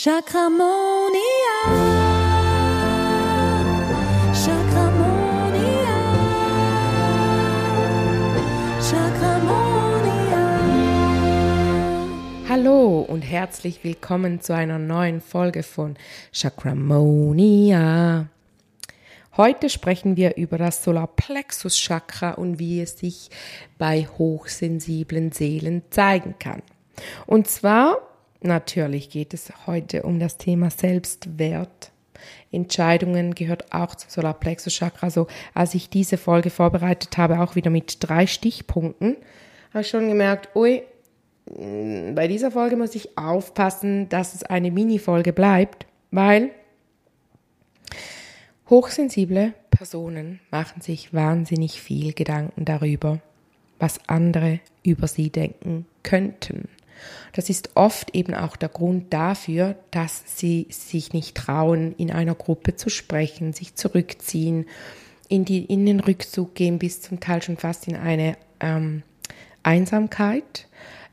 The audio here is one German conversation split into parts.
Chakramonia. Chakramonia. Chakramonia. Hallo und herzlich willkommen zu einer neuen Folge von Chakramonia. Heute sprechen wir über das Solarplexus Chakra und wie es sich bei hochsensiblen Seelen zeigen kann. Und zwar Natürlich geht es heute um das Thema Selbstwert. Entscheidungen gehört auch zum Solarplexus Chakra. So, als ich diese Folge vorbereitet habe, auch wieder mit drei Stichpunkten, habe ich schon gemerkt, ui, bei dieser Folge muss ich aufpassen, dass es eine Mini-Folge bleibt, weil hochsensible Personen machen sich wahnsinnig viel Gedanken darüber, was andere über sie denken könnten. Das ist oft eben auch der Grund dafür, dass sie sich nicht trauen, in einer Gruppe zu sprechen, sich zurückziehen, in, die, in den Rückzug gehen, bis zum Teil schon fast in eine ähm, Einsamkeit,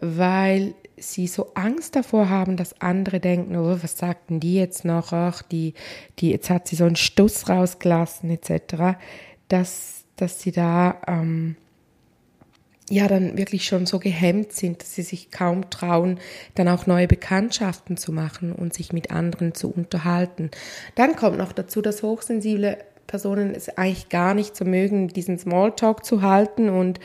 weil sie so Angst davor haben, dass andere denken, oh, was sagten die jetzt noch, ach, die, die, jetzt hat sie so einen Stuss rausgelassen, etc., dass, dass sie da ähm, ja dann wirklich schon so gehemmt sind, dass sie sich kaum trauen, dann auch neue Bekanntschaften zu machen und sich mit anderen zu unterhalten. Dann kommt noch dazu, dass hochsensible Personen es eigentlich gar nicht so mögen, diesen Smalltalk zu halten und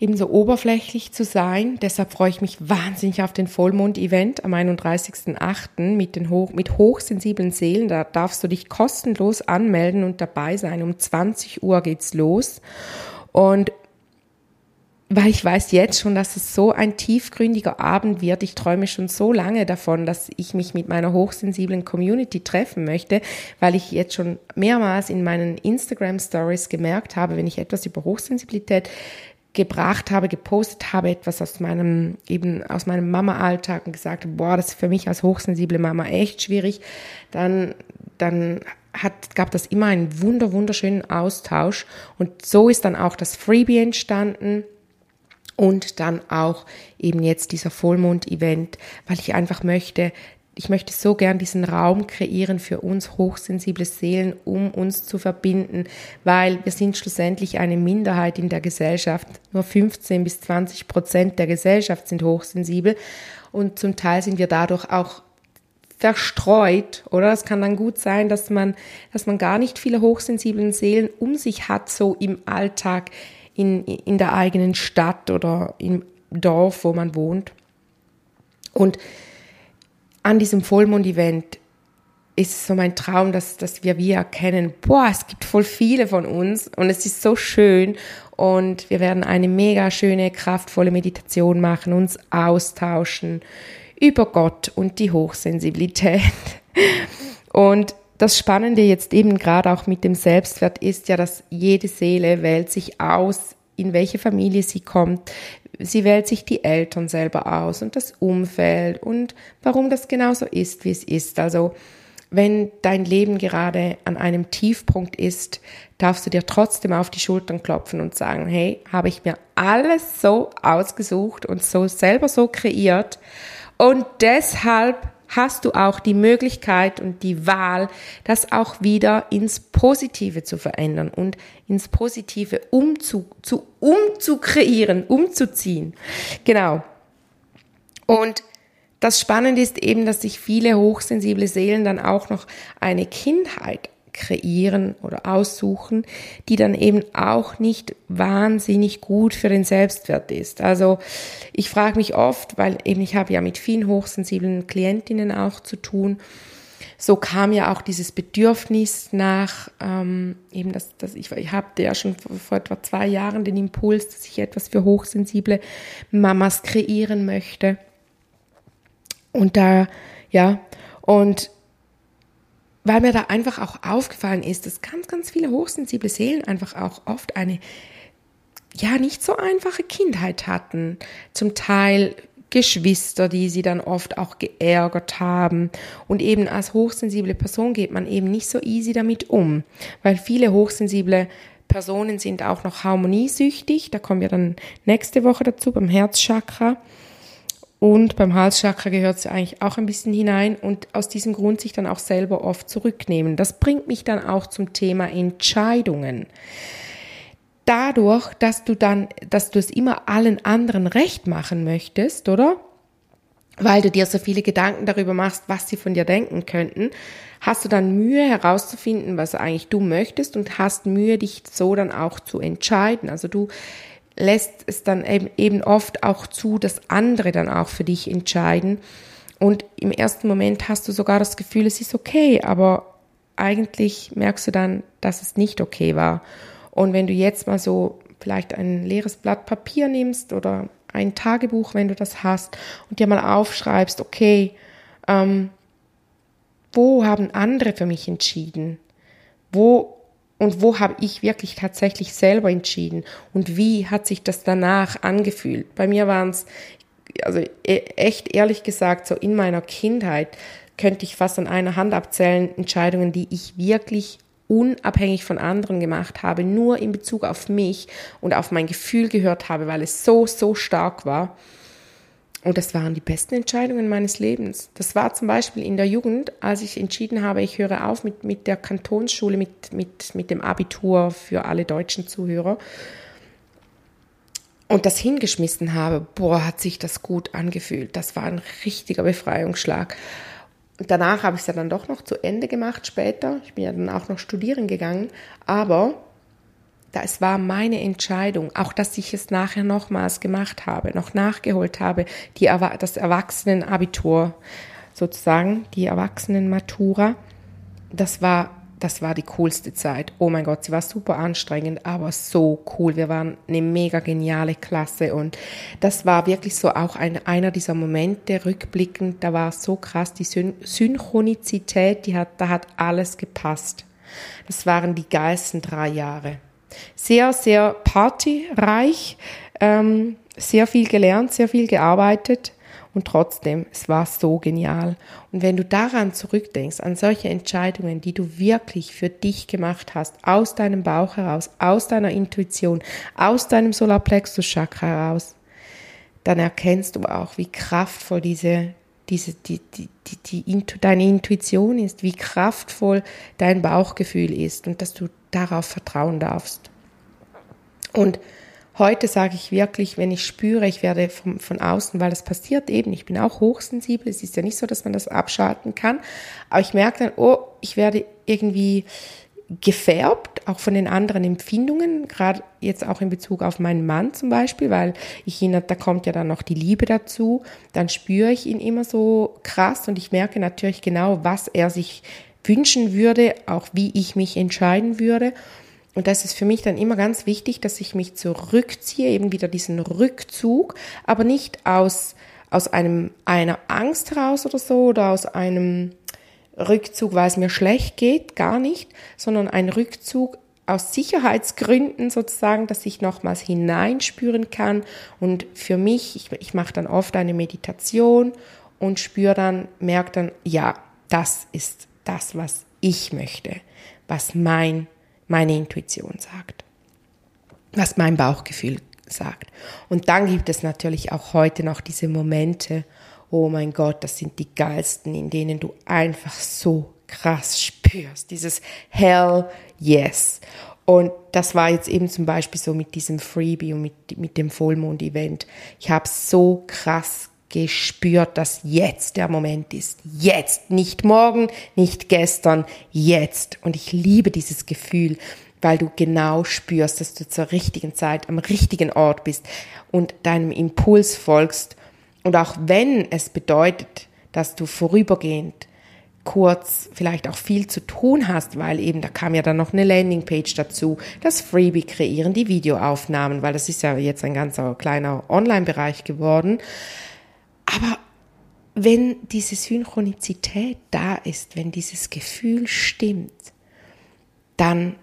eben so oberflächlich zu sein. Deshalb freue ich mich wahnsinnig auf den Vollmond-Event am 31.08. mit den hoch, mit hochsensiblen Seelen. Da darfst du dich kostenlos anmelden und dabei sein. Um 20 Uhr geht's los. Und weil ich weiß jetzt schon, dass es so ein tiefgründiger Abend wird. Ich träume schon so lange davon, dass ich mich mit meiner hochsensiblen Community treffen möchte, weil ich jetzt schon mehrmals in meinen Instagram Stories gemerkt habe, wenn ich etwas über Hochsensibilität gebracht habe, gepostet habe, etwas aus meinem, eben aus meinem Mama-Alltag und gesagt boah, das ist für mich als hochsensible Mama echt schwierig, dann, dann hat, gab das immer einen wunder, wunderschönen Austausch und so ist dann auch das Freebie entstanden und dann auch eben jetzt dieser Vollmond-Event, weil ich einfach möchte, ich möchte so gern diesen Raum kreieren für uns hochsensible Seelen, um uns zu verbinden, weil wir sind schlussendlich eine Minderheit in der Gesellschaft. Nur 15 bis 20 Prozent der Gesellschaft sind hochsensibel und zum Teil sind wir dadurch auch verstreut, oder? Es kann dann gut sein, dass man, dass man gar nicht viele hochsensiblen Seelen um sich hat, so im Alltag, in, in der eigenen Stadt oder im Dorf, wo man wohnt. Und an diesem Vollmond-Event ist so mein Traum, dass, dass wir wir erkennen, boah, es gibt voll viele von uns und es ist so schön und wir werden eine mega schöne, kraftvolle Meditation machen, uns austauschen über Gott und die Hochsensibilität. Und das Spannende jetzt eben gerade auch mit dem Selbstwert ist ja, dass jede Seele wählt sich aus, in welche Familie sie kommt. Sie wählt sich die Eltern selber aus und das Umfeld und warum das genauso ist, wie es ist. Also wenn dein Leben gerade an einem Tiefpunkt ist, darfst du dir trotzdem auf die Schultern klopfen und sagen, hey, habe ich mir alles so ausgesucht und so selber so kreiert und deshalb hast du auch die Möglichkeit und die Wahl, das auch wieder ins Positive zu verändern und ins Positive umzu, zu, umzukreieren, umzuziehen. Genau. Und das Spannende ist eben, dass sich viele hochsensible Seelen dann auch noch eine Kindheit kreieren oder aussuchen, die dann eben auch nicht wahnsinnig gut für den Selbstwert ist. Also ich frage mich oft, weil eben ich habe ja mit vielen hochsensiblen Klientinnen auch zu tun, so kam ja auch dieses Bedürfnis nach, ähm, eben das, das ich, ich hatte ja schon vor, vor etwa zwei Jahren den Impuls, dass ich etwas für hochsensible Mamas kreieren möchte. Und da, ja, und weil mir da einfach auch aufgefallen ist, dass ganz, ganz viele hochsensible Seelen einfach auch oft eine ja nicht so einfache Kindheit hatten. Zum Teil Geschwister, die sie dann oft auch geärgert haben. Und eben als hochsensible Person geht man eben nicht so easy damit um, weil viele hochsensible Personen sind auch noch harmoniesüchtig. Da kommen wir dann nächste Woche dazu beim Herzchakra. Und beim Halschakra gehört es eigentlich auch ein bisschen hinein und aus diesem Grund sich dann auch selber oft zurücknehmen. Das bringt mich dann auch zum Thema Entscheidungen. Dadurch, dass du dann, dass du es immer allen anderen recht machen möchtest, oder? Weil du dir so viele Gedanken darüber machst, was sie von dir denken könnten, hast du dann Mühe herauszufinden, was eigentlich du möchtest und hast Mühe, dich so dann auch zu entscheiden. Also du lässt es dann eben oft auch zu, dass andere dann auch für dich entscheiden. Und im ersten Moment hast du sogar das Gefühl, es ist okay, aber eigentlich merkst du dann, dass es nicht okay war. Und wenn du jetzt mal so vielleicht ein leeres Blatt Papier nimmst oder ein Tagebuch, wenn du das hast, und dir mal aufschreibst, okay, ähm, wo haben andere für mich entschieden? Wo und wo habe ich wirklich tatsächlich selber entschieden und wie hat sich das danach angefühlt? Bei mir waren es, also e, echt ehrlich gesagt, so in meiner Kindheit könnte ich fast an einer Hand abzählen, Entscheidungen, die ich wirklich unabhängig von anderen gemacht habe, nur in Bezug auf mich und auf mein Gefühl gehört habe, weil es so, so stark war. Und das waren die besten Entscheidungen meines Lebens. Das war zum Beispiel in der Jugend, als ich entschieden habe, ich höre auf mit, mit der Kantonsschule, mit, mit, mit dem Abitur für alle deutschen Zuhörer. Und das hingeschmissen habe, boah, hat sich das gut angefühlt. Das war ein richtiger Befreiungsschlag. Und danach habe ich es ja dann doch noch zu Ende gemacht später. Ich bin ja dann auch noch studieren gegangen. Aber es war meine Entscheidung, auch dass ich es nachher nochmals gemacht habe, noch nachgeholt habe, die, das Erwachsenenabitur sozusagen, die Erwachsenenmatura, das war, das war die coolste Zeit. Oh mein Gott, sie war super anstrengend, aber so cool. Wir waren eine mega geniale Klasse und das war wirklich so auch ein, einer dieser Momente rückblickend, da war so krass, die Syn Synchronizität, die hat, da hat alles gepasst. Das waren die geilsten drei Jahre sehr, sehr partyreich, ähm, sehr viel gelernt, sehr viel gearbeitet und trotzdem, es war so genial. Und wenn du daran zurückdenkst, an solche Entscheidungen, die du wirklich für dich gemacht hast, aus deinem Bauch heraus, aus deiner Intuition, aus deinem Solarplexus-Chakra heraus, dann erkennst du auch, wie kraftvoll diese, diese, die, die, die, die, deine Intuition ist, wie kraftvoll dein Bauchgefühl ist und dass du darauf vertrauen darfst. Und heute sage ich wirklich, wenn ich spüre, ich werde von, von außen, weil das passiert eben, ich bin auch hochsensibel, es ist ja nicht so, dass man das abschalten kann, aber ich merke dann, oh, ich werde irgendwie gefärbt, auch von den anderen Empfindungen, gerade jetzt auch in Bezug auf meinen Mann zum Beispiel, weil ich ihn, da kommt ja dann noch die Liebe dazu, dann spüre ich ihn immer so krass und ich merke natürlich genau, was er sich wünschen würde, auch wie ich mich entscheiden würde. Und das ist für mich dann immer ganz wichtig, dass ich mich zurückziehe, eben wieder diesen Rückzug, aber nicht aus, aus einem, einer Angst heraus oder so oder aus einem Rückzug, weil es mir schlecht geht, gar nicht, sondern ein Rückzug aus Sicherheitsgründen sozusagen, dass ich nochmals hineinspüren kann. Und für mich, ich, ich mache dann oft eine Meditation und spüre dann, merke dann, ja, das ist das, was ich möchte, was mein, meine Intuition sagt, was mein Bauchgefühl sagt. Und dann gibt es natürlich auch heute noch diese Momente, oh mein Gott, das sind die geilsten, in denen du einfach so krass spürst, dieses Hell Yes. Und das war jetzt eben zum Beispiel so mit diesem Freebie und mit, mit dem Vollmond-Event. Ich habe so krass gespürt, dass jetzt der Moment ist. Jetzt, nicht morgen, nicht gestern, jetzt. Und ich liebe dieses Gefühl, weil du genau spürst, dass du zur richtigen Zeit am richtigen Ort bist und deinem Impuls folgst. Und auch wenn es bedeutet, dass du vorübergehend kurz vielleicht auch viel zu tun hast, weil eben da kam ja dann noch eine Landingpage dazu, das Freebie kreieren, die Videoaufnahmen, weil das ist ja jetzt ein ganzer kleiner Online-Bereich geworden aber wenn diese Synchronizität da ist, wenn dieses Gefühl stimmt, dann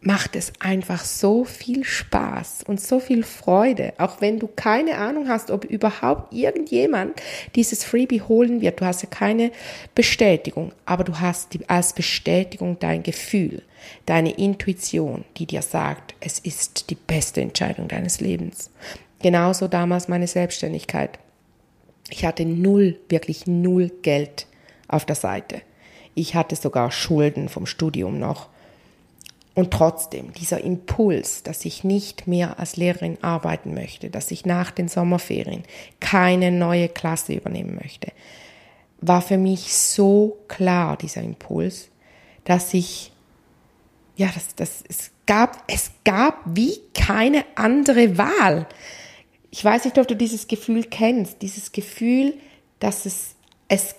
macht es einfach so viel Spaß und so viel Freude, auch wenn du keine Ahnung hast, ob überhaupt irgendjemand dieses Freebie holen wird. Du hast ja keine Bestätigung, aber du hast die, als Bestätigung dein Gefühl, deine Intuition, die dir sagt, es ist die beste Entscheidung deines Lebens. Genauso damals meine Selbstständigkeit. Ich hatte null, wirklich null Geld auf der Seite. Ich hatte sogar Schulden vom Studium noch. Und trotzdem, dieser Impuls, dass ich nicht mehr als Lehrerin arbeiten möchte, dass ich nach den Sommerferien keine neue Klasse übernehmen möchte, war für mich so klar, dieser Impuls, dass ich, ja, das, das, es gab, es gab wie keine andere Wahl. Ich weiß nicht, ob du dieses Gefühl kennst, dieses Gefühl, dass es, es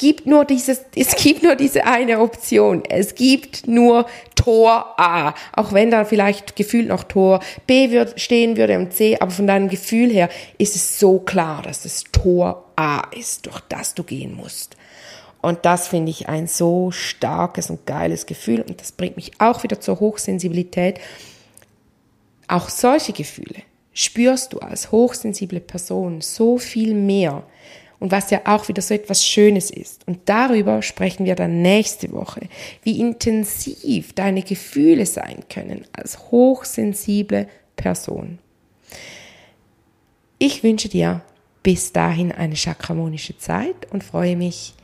gibt nur dieses, es gibt nur diese eine Option. Es gibt nur Tor A. Auch wenn da vielleicht gefühlt noch Tor B wird, stehen würde und C, aber von deinem Gefühl her ist es so klar, dass es Tor A ist, durch das du gehen musst. Und das finde ich ein so starkes und geiles Gefühl. Und das bringt mich auch wieder zur Hochsensibilität. Auch solche Gefühle spürst du als hochsensible Person so viel mehr, und was ja auch wieder so etwas Schönes ist. Und darüber sprechen wir dann nächste Woche, wie intensiv deine Gefühle sein können als hochsensible Person. Ich wünsche dir bis dahin eine chakramonische Zeit und freue mich,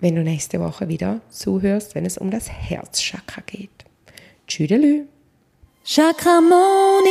wenn du nächste Woche wieder zuhörst, wenn es um das Herzchakra geht. Tschüdelü. Chakramonia.